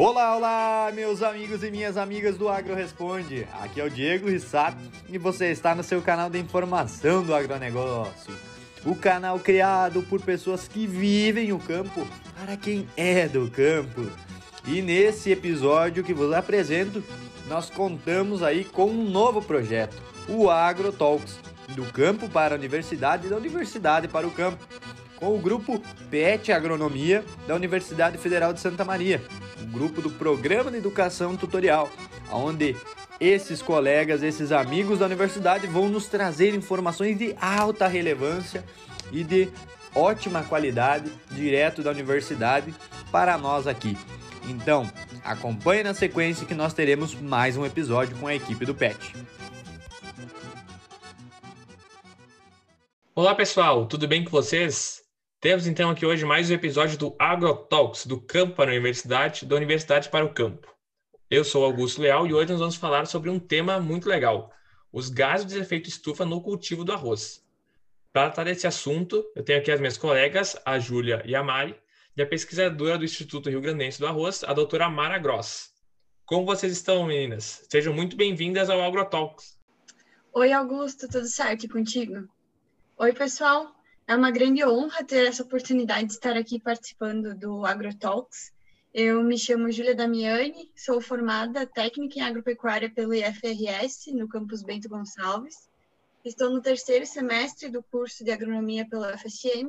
Olá, olá, meus amigos e minhas amigas do Agro Responde. Aqui é o Diego Rissato e você está no seu canal de informação do agronegócio. O canal criado por pessoas que vivem o campo para quem é do campo. E nesse episódio que vos apresento, nós contamos aí com um novo projeto, o Agro Talks, do campo para a universidade e da universidade para o campo, com o grupo PET Agronomia da Universidade Federal de Santa Maria grupo do Programa de Educação Tutorial, onde esses colegas, esses amigos da universidade vão nos trazer informações de alta relevância e de ótima qualidade direto da universidade para nós aqui. Então, acompanhe na sequência que nós teremos mais um episódio com a equipe do PET. Olá pessoal, tudo bem com vocês? Temos então aqui hoje mais um episódio do AgroTalks, do campo para a universidade, da universidade para o campo. Eu sou Augusto Leal e hoje nós vamos falar sobre um tema muito legal: os gases de efeito estufa no cultivo do arroz. Para tratar desse assunto, eu tenho aqui as minhas colegas, a Júlia e a Mari, e a pesquisadora do Instituto Rio Grandense do Arroz, a doutora Mara Gross. Como vocês estão, meninas? Sejam muito bem-vindas ao AgroTalks. Oi, Augusto, tudo certo contigo? Oi, pessoal, é uma grande honra ter essa oportunidade de estar aqui participando do AgroTalks. Eu me chamo Júlia Damiani, sou formada técnica em agropecuária pelo IFRS, no campus Bento Gonçalves. Estou no terceiro semestre do curso de agronomia pela UFSM.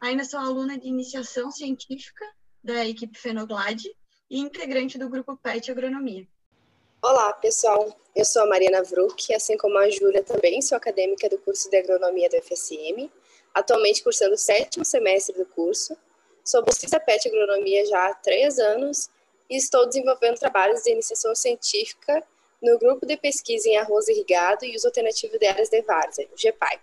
Ainda sou aluna de iniciação científica da equipe Fenoglade e integrante do grupo PET Agronomia. Olá, pessoal. Eu sou a Mariana Vruck, assim como a Júlia também sou acadêmica do curso de agronomia da UFSM atualmente cursando o sétimo semestre do curso. Sou bolsista PET Agronomia já há três anos e estou desenvolvendo trabalhos de iniciação científica no grupo de pesquisa em arroz irrigado e uso alternativo de áreas de várzea, o GEPAI.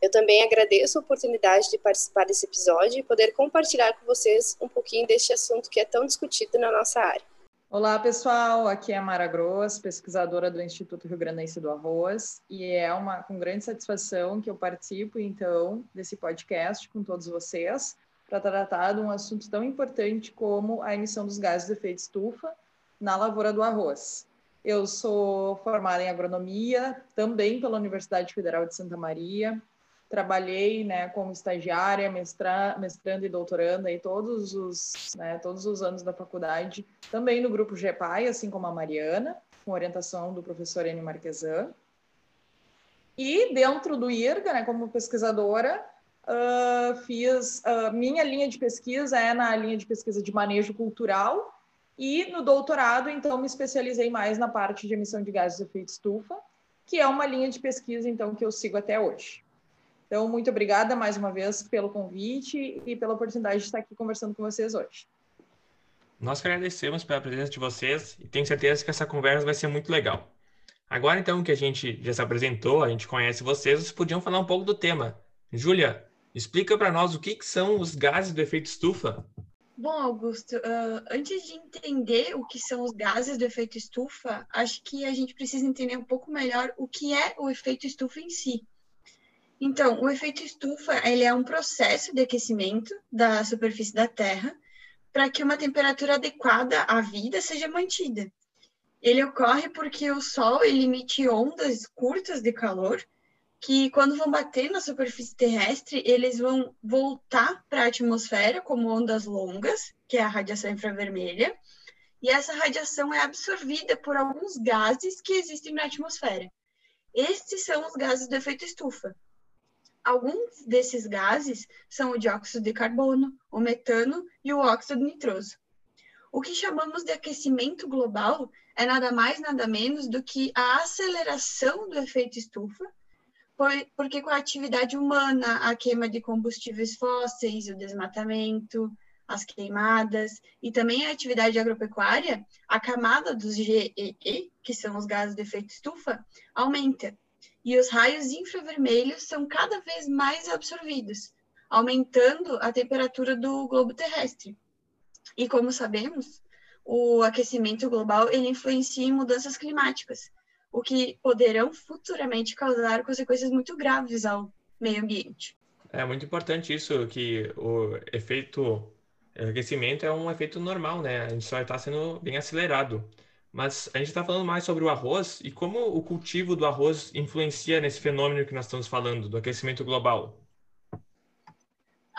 Eu também agradeço a oportunidade de participar desse episódio e poder compartilhar com vocês um pouquinho deste assunto que é tão discutido na nossa área. Olá, pessoal. Aqui é Mara Gross, pesquisadora do Instituto Rio Grandense do Arroz, e é uma com grande satisfação que eu participo então desse podcast com todos vocês para tratar de um assunto tão importante como a emissão dos gases de efeito estufa na lavoura do arroz. Eu sou formada em agronomia, também pela Universidade Federal de Santa Maria, trabalhei né, como estagiária, mestra, mestrando e doutoranda aí todos os, né, todos os anos da faculdade, também no grupo GEPAI, assim como a Mariana, com orientação do professor Enio Marquesan. E dentro do IRGA, né, como pesquisadora, uh, fiz uh, minha linha de pesquisa é na linha de pesquisa de manejo cultural e no doutorado, então, me especializei mais na parte de emissão de gases de efeito estufa, que é uma linha de pesquisa, então, que eu sigo até hoje. Então, muito obrigada mais uma vez pelo convite e pela oportunidade de estar aqui conversando com vocês hoje. Nós que agradecemos pela presença de vocês e tenho certeza que essa conversa vai ser muito legal. Agora, então, que a gente já se apresentou, a gente conhece vocês, vocês podiam falar um pouco do tema. Júlia, explica para nós o que, que, são os gases do efeito estufa. Bom, Augusto, uh, antes de entender o que são os gases do efeito estufa, acho que a gente precisa entender um pouco melhor o que é o efeito estufa em si. Então, o efeito estufa ele é um processo de aquecimento da superfície da Terra para que uma temperatura adequada à vida seja mantida. Ele ocorre porque o Sol emite ondas curtas de calor que, quando vão bater na superfície terrestre, eles vão voltar para a atmosfera como ondas longas, que é a radiação infravermelha, e essa radiação é absorvida por alguns gases que existem na atmosfera. Estes são os gases do efeito estufa. Alguns desses gases são o dióxido de carbono, o metano e o óxido nitroso. O que chamamos de aquecimento global é nada mais, nada menos do que a aceleração do efeito estufa, porque com a atividade humana, a queima de combustíveis fósseis, o desmatamento, as queimadas e também a atividade agropecuária, a camada dos GEE, que são os gases de efeito estufa, aumenta e os raios infravermelhos são cada vez mais absorvidos, aumentando a temperatura do globo terrestre. E como sabemos, o aquecimento global ele influencia em mudanças climáticas, o que poderão futuramente causar consequências muito graves ao meio ambiente. É muito importante isso que o efeito aquecimento é um efeito normal, né? A gente só está sendo bem acelerado. Mas a gente está falando mais sobre o arroz e como o cultivo do arroz influencia nesse fenômeno que nós estamos falando, do aquecimento global.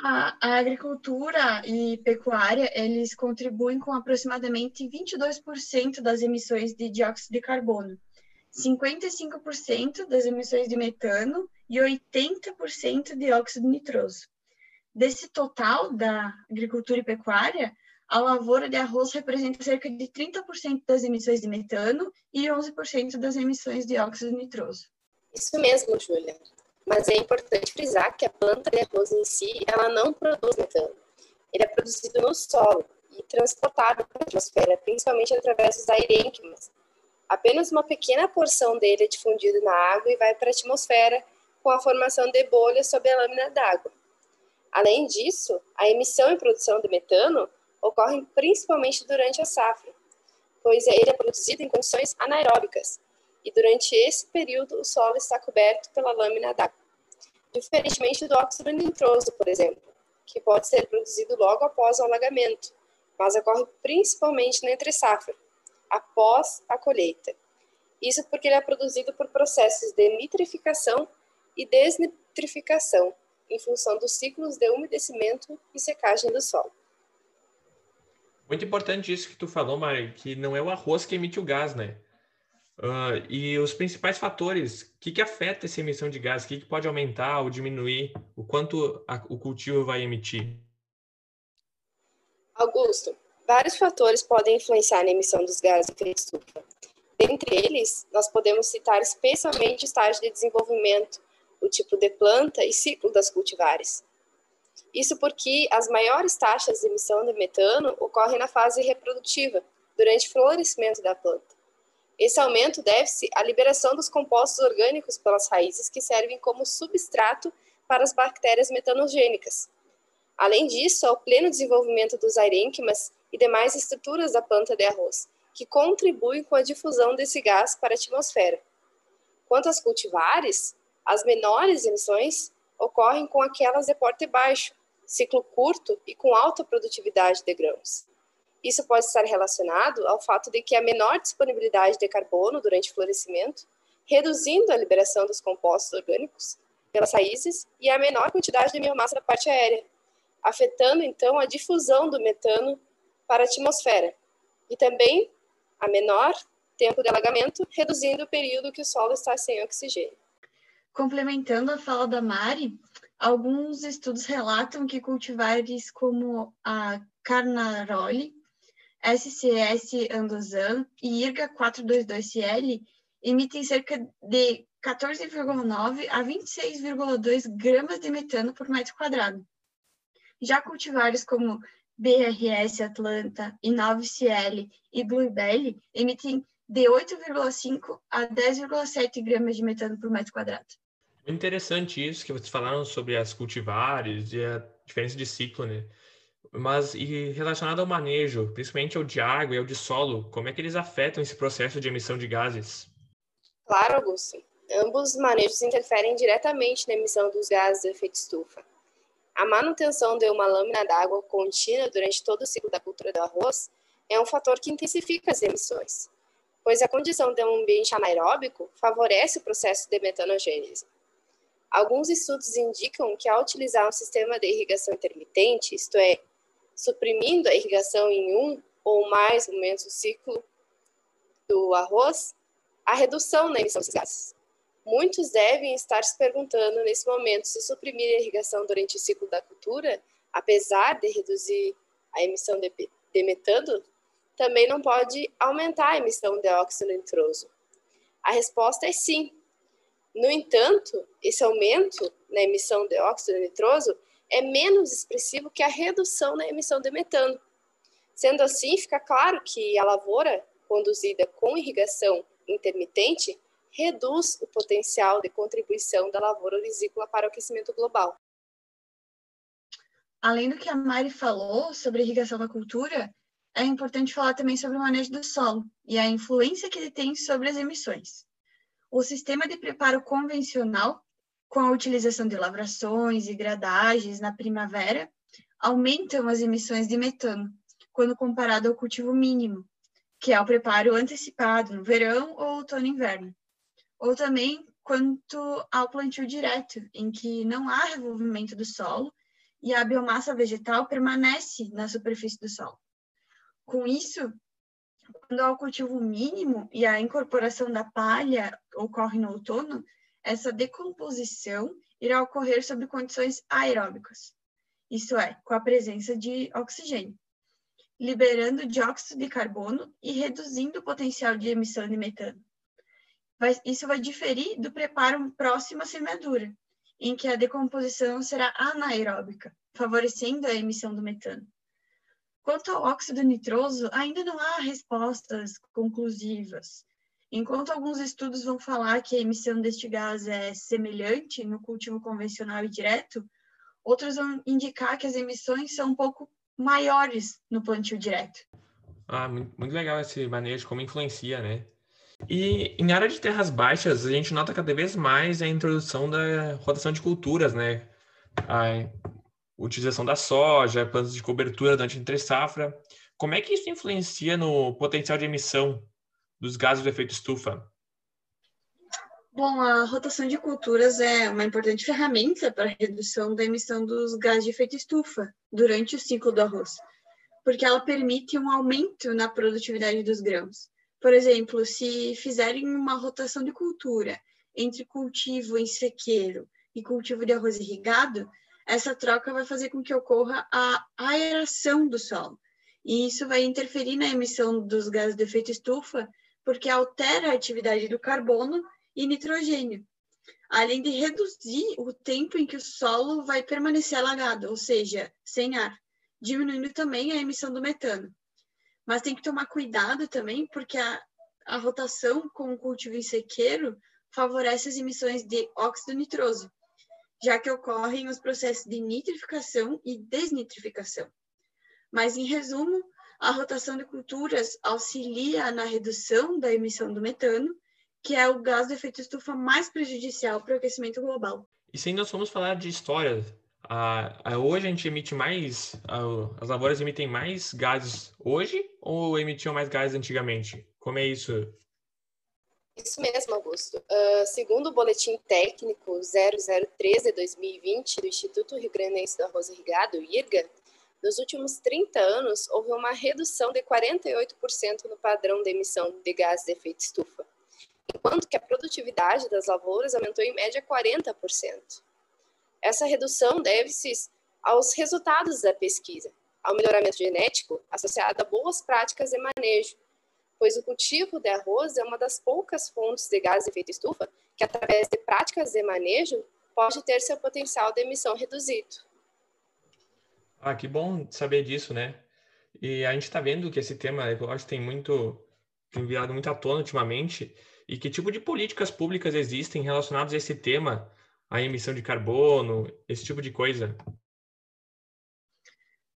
A, a, agricultura e pecuária, eles contribuem com aproximadamente 22% das emissões de dióxido de carbono, 55% das emissões de metano e 80% de óxido nitroso. Desse total da agricultura e pecuária, a lavoura de arroz representa cerca de 30% das emissões de metano e 11% das emissões de óxido nitroso. Isso mesmo, Júlia mas é importante frisar que a planta de arroz em si, ela não produz metano. Ele é produzido no solo e transportado para a atmosfera, principalmente através dos aerênquimas. Apenas uma pequena porção dele é difundida na água e vai para a atmosfera com a formação de bolhas sob a lâmina d'água. Além disso, a emissão e produção de metano ocorrem principalmente durante a safra, pois ele é produzido em condições anaeróbicas, e durante esse período o solo está coberto pela lâmina d'água diferentemente do óxido nitroso, por exemplo, que pode ser produzido logo após o alagamento, mas ocorre principalmente na entre-safra, após a colheita. Isso porque ele é produzido por processos de nitrificação e desnitrificação, em função dos ciclos de umedecimento e secagem do solo. Muito importante isso que tu falou, Mari, que não é o arroz que emite o gás, né? Uh, e os principais fatores, o que, que afeta essa emissão de gás? O que, que pode aumentar ou diminuir? O quanto a, o cultivo vai emitir? Augusto, vários fatores podem influenciar na emissão dos gases de estufa. Dentre eles, nós podemos citar especialmente o estágio de desenvolvimento, o tipo de planta e ciclo das cultivares. Isso porque as maiores taxas de emissão de metano ocorrem na fase reprodutiva, durante o florescimento da planta. Esse aumento deve-se à liberação dos compostos orgânicos pelas raízes que servem como substrato para as bactérias metanogênicas. Além disso, ao pleno desenvolvimento dos arênquimas e demais estruturas da planta de arroz, que contribuem com a difusão desse gás para a atmosfera. Quanto às cultivares, as menores emissões ocorrem com aquelas de porte baixo, ciclo curto e com alta produtividade de grãos. Isso pode estar relacionado ao fato de que a menor disponibilidade de carbono durante o florescimento, reduzindo a liberação dos compostos orgânicos pelas raízes e a menor quantidade de biomassa da parte aérea, afetando então a difusão do metano para a atmosfera, e também a menor tempo de alagamento, reduzindo o período que o solo está sem oxigênio. Complementando a fala da Mari, alguns estudos relatam que cultivares como a Carnaroli SCS Andozan e IRGA 422CL emitem cerca de 14,9 a 26,2 gramas de metano por metro quadrado. Já cultivares como BRS Atlanta, Inove-CL e Bluebell emitem de 8,5 a 10,7 gramas de metano por metro quadrado. Interessante isso que vocês falaram sobre as cultivares e a diferença de ciclo, né? Mas e relacionado ao manejo, principalmente ao de água e ao de solo, como é que eles afetam esse processo de emissão de gases? Claro, Augusto. Ambos os manejos interferem diretamente na emissão dos gases de efeito estufa. A manutenção de uma lâmina d'água contínua durante todo o ciclo da cultura do arroz é um fator que intensifica as emissões, pois a condição de um ambiente anaeróbico favorece o processo de metanogênese. Alguns estudos indicam que ao utilizar um sistema de irrigação intermitente, isto é, suprimindo a irrigação em um ou mais momentos do ciclo do arroz, a redução na emissão de gases. Muitos devem estar se perguntando nesse momento se suprimir a irrigação durante o ciclo da cultura, apesar de reduzir a emissão de, de metano, também não pode aumentar a emissão de óxido nitroso. A resposta é sim. No entanto, esse aumento na emissão de óxido nitroso é menos expressivo que a redução na emissão de metano. Sendo assim, fica claro que a lavoura conduzida com irrigação intermitente reduz o potencial de contribuição da lavoura orizícola para o aquecimento global. Além do que a Mari falou sobre irrigação da cultura, é importante falar também sobre o manejo do solo e a influência que ele tem sobre as emissões. O sistema de preparo convencional com a utilização de lavrações e gradagens na primavera, aumentam as emissões de metano quando comparado ao cultivo mínimo, que é o preparo antecipado no verão ou outono e inverno. Ou também quanto ao plantio direto, em que não há revolvimento do solo e a biomassa vegetal permanece na superfície do solo. Com isso, quando há o cultivo mínimo e a incorporação da palha ocorre no outono, essa decomposição irá ocorrer sob condições aeróbicas, isto é, com a presença de oxigênio, liberando dióxido de carbono e reduzindo o potencial de emissão de metano. isso vai diferir do preparo próximo à semeadura, em que a decomposição será anaeróbica, favorecendo a emissão do metano. Quanto ao óxido nitroso, ainda não há respostas conclusivas. Enquanto alguns estudos vão falar que a emissão deste gás é semelhante no cultivo convencional e direto, outros vão indicar que as emissões são um pouco maiores no plantio direto. Ah, muito legal esse manejo, como influencia, né? E em área de terras baixas, a gente nota cada vez mais a introdução da rotação de culturas, né? A utilização da soja, plantas de cobertura durante a entre-safra. Como é que isso influencia no potencial de emissão dos gases do efeito estufa? Bom, a rotação de culturas é uma importante ferramenta para a redução da emissão dos gases de efeito estufa durante o ciclo do arroz, porque ela permite um aumento na produtividade dos grãos. Por exemplo, se fizerem uma rotação de cultura entre cultivo em sequeiro e cultivo de arroz irrigado, essa troca vai fazer com que ocorra a aeração do solo. E isso vai interferir na emissão dos gases de efeito estufa, porque altera a atividade do carbono e nitrogênio, além de reduzir o tempo em que o solo vai permanecer alagado, ou seja, sem ar, diminuindo também a emissão do metano. Mas tem que tomar cuidado também, porque a, a rotação com o cultivo em sequeiro favorece as emissões de óxido nitroso, já que ocorrem os processos de nitrificação e desnitrificação. Mas, em resumo, a rotação de culturas auxilia na redução da emissão do metano que é o gás de efeito estufa mais prejudicial para o aquecimento global. E se nós formos falar de história, a, a, hoje a gente emite mais, a, as lavouras emitem mais gases hoje ou emitiam mais gases antigamente? Como é isso? Isso mesmo, Augusto. Uh, segundo o Boletim Técnico 0013-2020 do Instituto Rio Grandense do Arroz Irrigado, IRGA, nos últimos 30 anos houve uma redução de 48% no padrão de emissão de gases de efeito estufa enquanto que a produtividade das lavouras aumentou em média 40%. Essa redução deve-se aos resultados da pesquisa, ao melhoramento genético associado a boas práticas de manejo, pois o cultivo de arroz é uma das poucas fontes de gás de efeito estufa que, através de práticas de manejo, pode ter seu potencial de emissão reduzido. Ah, que bom saber disso, né? E a gente está vendo que esse tema ecológico tem muito, tem virado muito à tona ultimamente, e que tipo de políticas públicas existem relacionadas a esse tema, a emissão de carbono, esse tipo de coisa?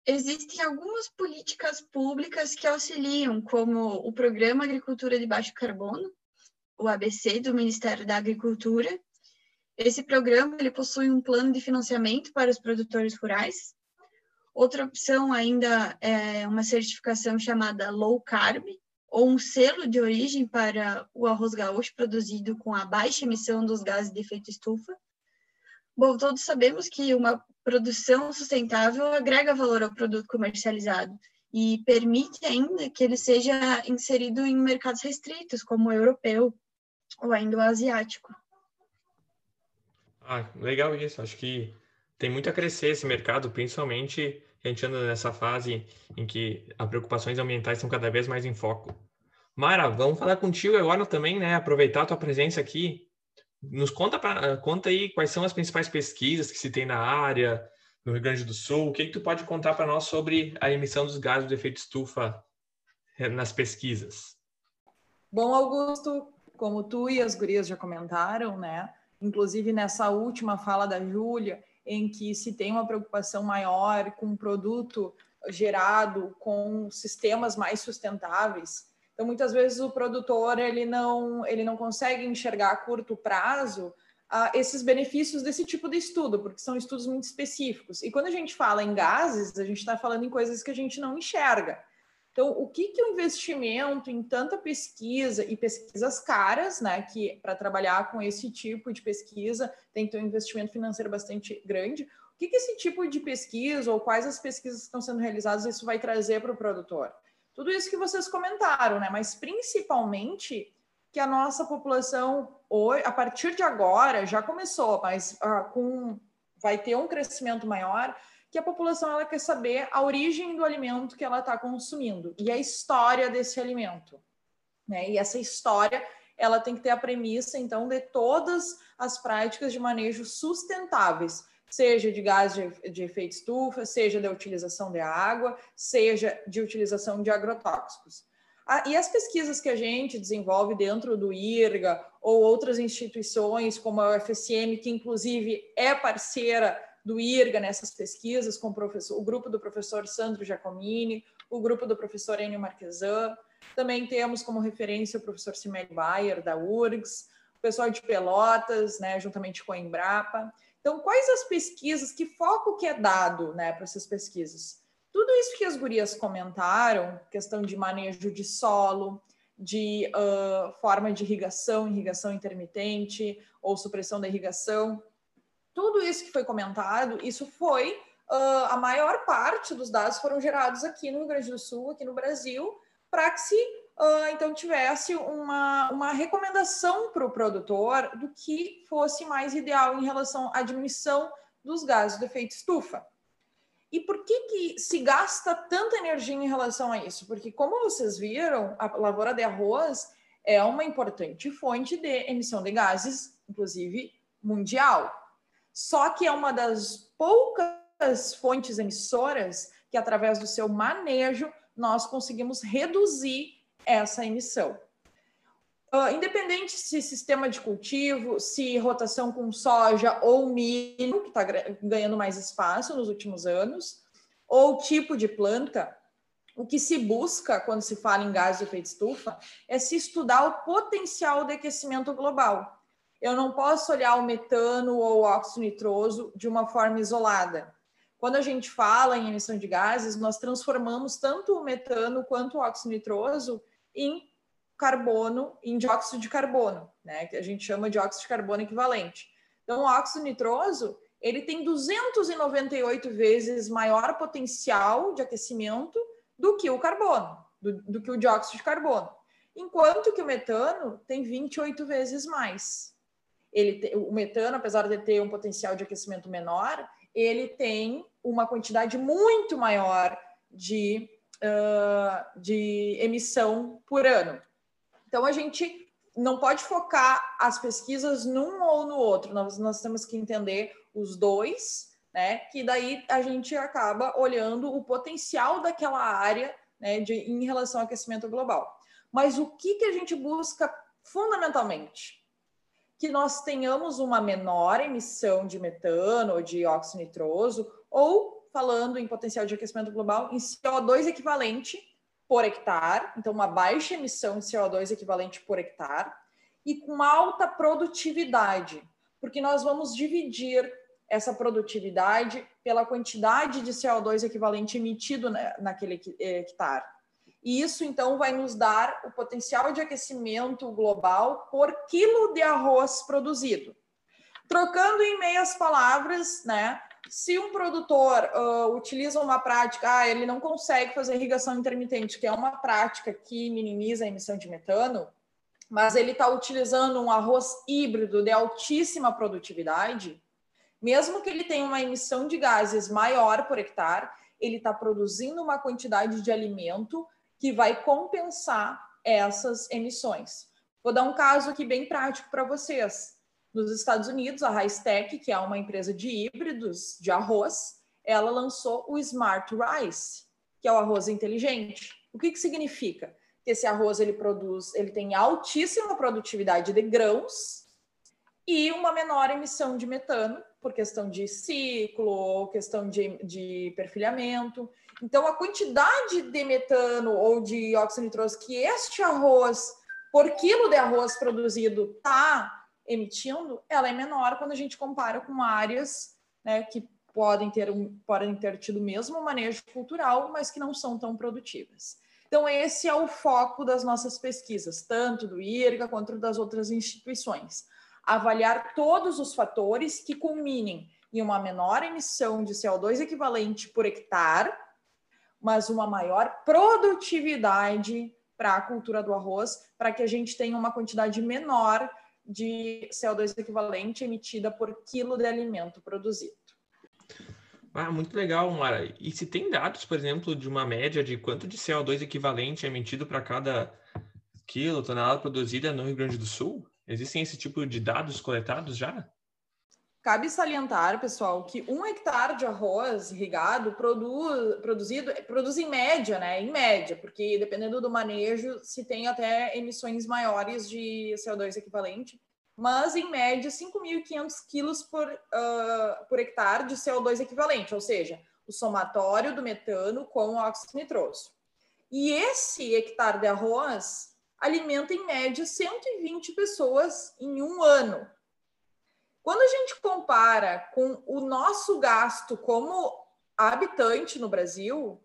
Existem algumas políticas públicas que auxiliam, como o Programa Agricultura de Baixo Carbono, o ABC do Ministério da Agricultura. Esse programa ele possui um plano de financiamento para os produtores rurais. Outra opção ainda é uma certificação chamada Low Carb, ou um selo de origem para o arroz gaúcho produzido com a baixa emissão dos gases de efeito estufa. Bom, todos sabemos que uma produção sustentável agrega valor ao produto comercializado e permite ainda que ele seja inserido em mercados restritos, como o europeu ou ainda o asiático. Ah, legal isso. Acho que tem muito a crescer esse mercado, principalmente a gente anda nessa fase em que as preocupações ambientais estão cada vez mais em foco. Mara, vamos falar contigo agora também, né? Aproveitar a tua presença aqui. Nos conta, pra, conta aí quais são as principais pesquisas que se tem na área, no Rio Grande do Sul. O que, que tu pode contar para nós sobre a emissão dos gases do efeito estufa eh, nas pesquisas? Bom, Augusto, como tu e as gurias já comentaram, né? Inclusive nessa última fala da Júlia, em que se tem uma preocupação maior com um produto gerado com sistemas mais sustentáveis. Então, muitas vezes o produtor ele não, ele não consegue enxergar a curto prazo uh, esses benefícios desse tipo de estudo, porque são estudos muito específicos. E quando a gente fala em gases, a gente está falando em coisas que a gente não enxerga. Então, o que, que o investimento em tanta pesquisa e pesquisas caras, né, que para trabalhar com esse tipo de pesquisa tem que ter um investimento financeiro bastante grande, o que, que esse tipo de pesquisa ou quais as pesquisas que estão sendo realizadas isso vai trazer para o produtor? Tudo isso que vocês comentaram, né, mas principalmente que a nossa população, hoje, a partir de agora, já começou, mas uh, com, vai ter um crescimento maior, que a população ela quer saber a origem do alimento que ela está consumindo e a história desse alimento. Né? E essa história ela tem que ter a premissa, então, de todas as práticas de manejo sustentáveis, seja de gás de, de efeito estufa, seja da utilização de água, seja de utilização de agrotóxicos. Ah, e as pesquisas que a gente desenvolve dentro do IRGA ou outras instituições, como a UFSM, que inclusive é parceira do IRGA nessas pesquisas, com o, o grupo do professor Sandro Giacomini, o grupo do professor Enio Marquesan, também temos como referência o professor Simelio Bayer, da URGS, o pessoal de Pelotas, né, juntamente com a Embrapa. Então, quais as pesquisas, que foco que é dado né, para essas pesquisas? Tudo isso que as gurias comentaram, questão de manejo de solo, de uh, forma de irrigação, irrigação intermitente ou supressão da irrigação, tudo isso que foi comentado, isso foi uh, a maior parte dos dados foram gerados aqui no Rio Grande do Sul, aqui no Brasil, para que se uh, então tivesse uma, uma recomendação para o produtor do que fosse mais ideal em relação à diminuição dos gases do efeito estufa. E por que, que se gasta tanta energia em relação a isso? Porque, como vocês viram, a lavoura de arroz é uma importante fonte de emissão de gases, inclusive mundial. Só que é uma das poucas fontes emissoras que, através do seu manejo, nós conseguimos reduzir essa emissão. Uh, independente se sistema de cultivo, se rotação com soja ou milho, que está ganhando mais espaço nos últimos anos, ou tipo de planta, o que se busca quando se fala em gás de efeito estufa é se estudar o potencial de aquecimento global. Eu não posso olhar o metano ou o óxido nitroso de uma forma isolada. Quando a gente fala em emissão de gases, nós transformamos tanto o metano quanto o óxido nitroso em carbono em dióxido de carbono, né, que a gente chama de óxido de carbono equivalente. Então, o óxido nitroso, ele tem 298 vezes maior potencial de aquecimento do que o carbono, do, do que o dióxido de carbono. Enquanto que o metano tem 28 vezes mais. Ele, o metano, apesar de ter um potencial de aquecimento menor, ele tem uma quantidade muito maior de, uh, de emissão por ano. Então, a gente não pode focar as pesquisas num ou no outro, nós, nós temos que entender os dois, né? Que daí a gente acaba olhando o potencial daquela área né, de, em relação ao aquecimento global. Mas o que, que a gente busca fundamentalmente? Que nós tenhamos uma menor emissão de metano ou de óxido nitroso, ou falando em potencial de aquecimento global, em CO2 equivalente por hectare, então uma baixa emissão de CO2 equivalente por hectare, e com alta produtividade, porque nós vamos dividir essa produtividade pela quantidade de CO2 equivalente emitido naquele hectare. E isso, então, vai nos dar o potencial de aquecimento global por quilo de arroz produzido. Trocando em meias palavras, né, se um produtor uh, utiliza uma prática, ah, ele não consegue fazer irrigação intermitente, que é uma prática que minimiza a emissão de metano, mas ele está utilizando um arroz híbrido de altíssima produtividade, mesmo que ele tenha uma emissão de gases maior por hectare, ele está produzindo uma quantidade de alimento que vai compensar essas emissões. Vou dar um caso aqui bem prático para vocês. Nos Estados Unidos, a Ricetech, que é uma empresa de híbridos de arroz, ela lançou o Smart Rice, que é o arroz inteligente. O que, que significa? Que esse arroz ele produz, ele tem altíssima produtividade de grãos e uma menor emissão de metano, por questão de ciclo questão de, de perfilhamento. Então, a quantidade de metano ou de óxido nitroso que este arroz, por quilo de arroz produzido, está emitindo, ela é menor quando a gente compara com áreas né, que podem ter, um, podem ter tido o mesmo manejo cultural, mas que não são tão produtivas. Então, esse é o foco das nossas pesquisas, tanto do IRGA quanto das outras instituições. Avaliar todos os fatores que culminem em uma menor emissão de CO2 equivalente por hectare, mas uma maior produtividade para a cultura do arroz, para que a gente tenha uma quantidade menor de CO2 equivalente emitida por quilo de alimento produzido. Ah, muito legal, Mara. E se tem dados, por exemplo, de uma média de quanto de CO2 equivalente é emitido para cada quilo, tonelada produzida no Rio Grande do Sul? Existem esse tipo de dados coletados já? Cabe salientar, pessoal, que um hectare de arroz irrigado produz, produzido, produz em média, né? Em média, porque dependendo do manejo, se tem até emissões maiores de CO2 equivalente, mas em média 5.500 quilos por, uh, por hectare de CO2 equivalente, ou seja, o somatório do metano com o óxido nitroso. E esse hectare de arroz alimenta em média 120 pessoas em um ano. Quando a gente compara com o nosso gasto como habitante no Brasil,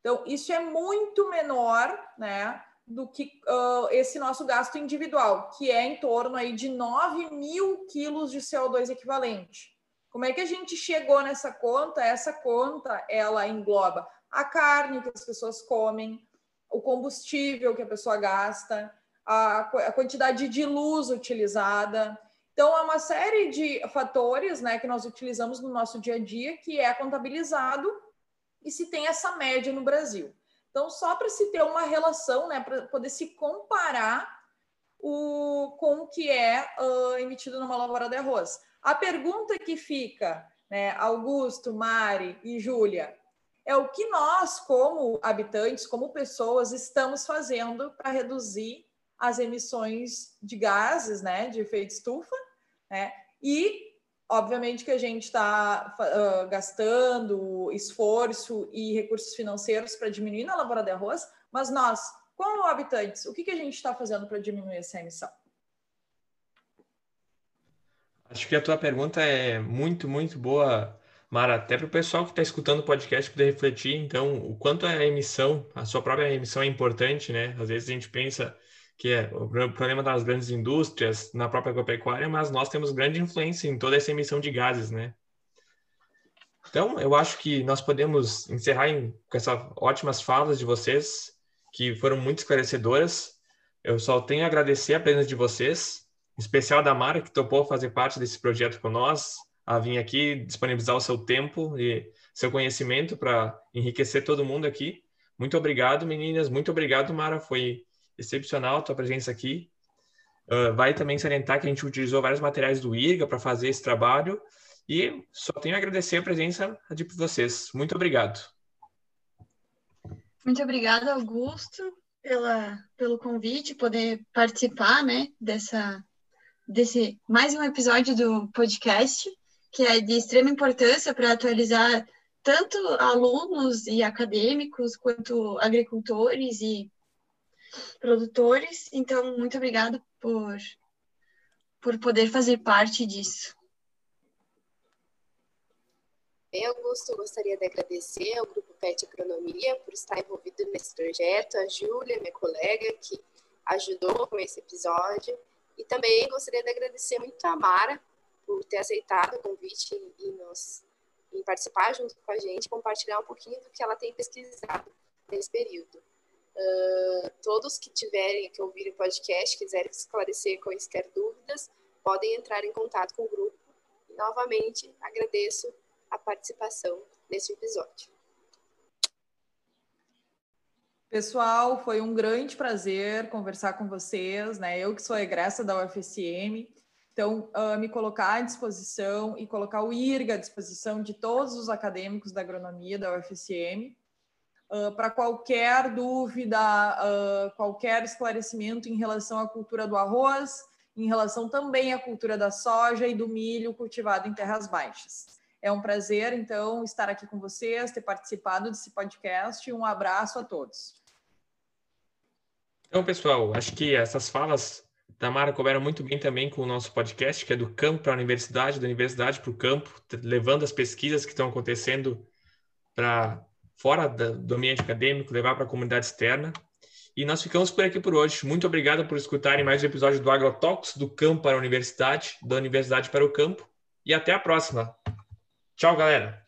então isso é muito menor, né, do que uh, esse nosso gasto individual, que é em torno aí de 9 mil quilos de CO2 equivalente. Como é que a gente chegou nessa conta? Essa conta, ela engloba a carne que as pessoas comem, o combustível que a pessoa gasta, a, a quantidade de luz utilizada. Então, há uma série de fatores né, que nós utilizamos no nosso dia a dia que é contabilizado e se tem essa média no Brasil. Então, só para se ter uma relação, né, para poder se comparar o, com o que é uh, emitido numa lavoura de arroz. A pergunta que fica, né, Augusto, Mari e Júlia, é o que nós, como habitantes, como pessoas, estamos fazendo para reduzir as emissões de gases, né, de efeito estufa, né, e Obviamente que a gente está uh, gastando esforço e recursos financeiros para diminuir na lavoura de arroz, mas nós, como habitantes, o que, que a gente está fazendo para diminuir essa emissão? Acho que a tua pergunta é muito, muito boa, Mara, até para o pessoal que está escutando o podcast poder refletir, então, o quanto a emissão, a sua própria emissão é importante, né? Às vezes a gente pensa, que é o problema das grandes indústrias na própria agropecuária, mas nós temos grande influência em toda essa emissão de gases, né? Então, eu acho que nós podemos encerrar em, com essas ótimas falas de vocês, que foram muito esclarecedoras. Eu só tenho a agradecer a presença de vocês, em especial da Mara, que topou fazer parte desse projeto com nós, a vir aqui disponibilizar o seu tempo e seu conhecimento para enriquecer todo mundo aqui. Muito obrigado, meninas. Muito obrigado, Mara. Foi excepcional a tua presença aqui. Uh, vai também salientar que a gente utilizou vários materiais do IRGA para fazer esse trabalho e só tenho a agradecer a presença de vocês. Muito obrigado. Muito obrigada, Augusto, pela, pelo convite, poder participar né, dessa, desse mais um episódio do podcast, que é de extrema importância para atualizar tanto alunos e acadêmicos quanto agricultores e produtores. Então, muito obrigada por, por poder fazer parte disso. Bem, Augusto, gostaria de agradecer ao Grupo PET Agronomia por estar envolvido nesse projeto, a Júlia, minha colega, que ajudou com esse episódio, e também gostaria de agradecer muito a Mara por ter aceitado o convite e nos em participar junto com a gente, compartilhar um pouquinho do que ela tem pesquisado nesse período. Uh, todos que tiverem, que ouvirem o podcast, quiserem esclarecer quaisquer dúvidas, podem entrar em contato com o grupo. E, novamente, agradeço a participação nesse episódio. Pessoal, foi um grande prazer conversar com vocês, né? Eu que sou egressa da UFSM, então uh, me colocar à disposição e colocar o IRGA à disposição de todos os acadêmicos da agronomia da UFSM Uh, para qualquer dúvida, uh, qualquer esclarecimento em relação à cultura do arroz, em relação também à cultura da soja e do milho cultivado em terras baixas. É um prazer, então, estar aqui com vocês, ter participado desse podcast um abraço a todos. Então, pessoal, acho que essas falas Tamara couberam muito bem também com o nosso podcast, que é do campo para a universidade, da universidade para o campo, levando as pesquisas que estão acontecendo para fora do ambiente acadêmico, levar para a comunidade externa. E nós ficamos por aqui por hoje. Muito obrigado por escutarem mais um episódio do AgroTalks, do campo para a universidade, da universidade para o campo. E até a próxima. Tchau, galera.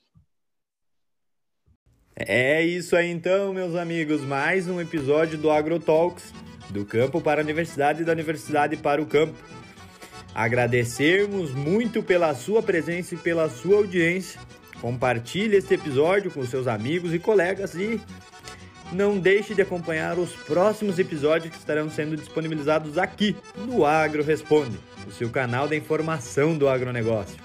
É isso aí então, meus amigos. Mais um episódio do AgroTalks, do campo para a universidade da universidade para o campo. Agradecermos muito pela sua presença e pela sua audiência. Compartilhe este episódio com seus amigos e colegas e não deixe de acompanhar os próximos episódios que estarão sendo disponibilizados aqui no Agro Responde, o seu canal da informação do agronegócio.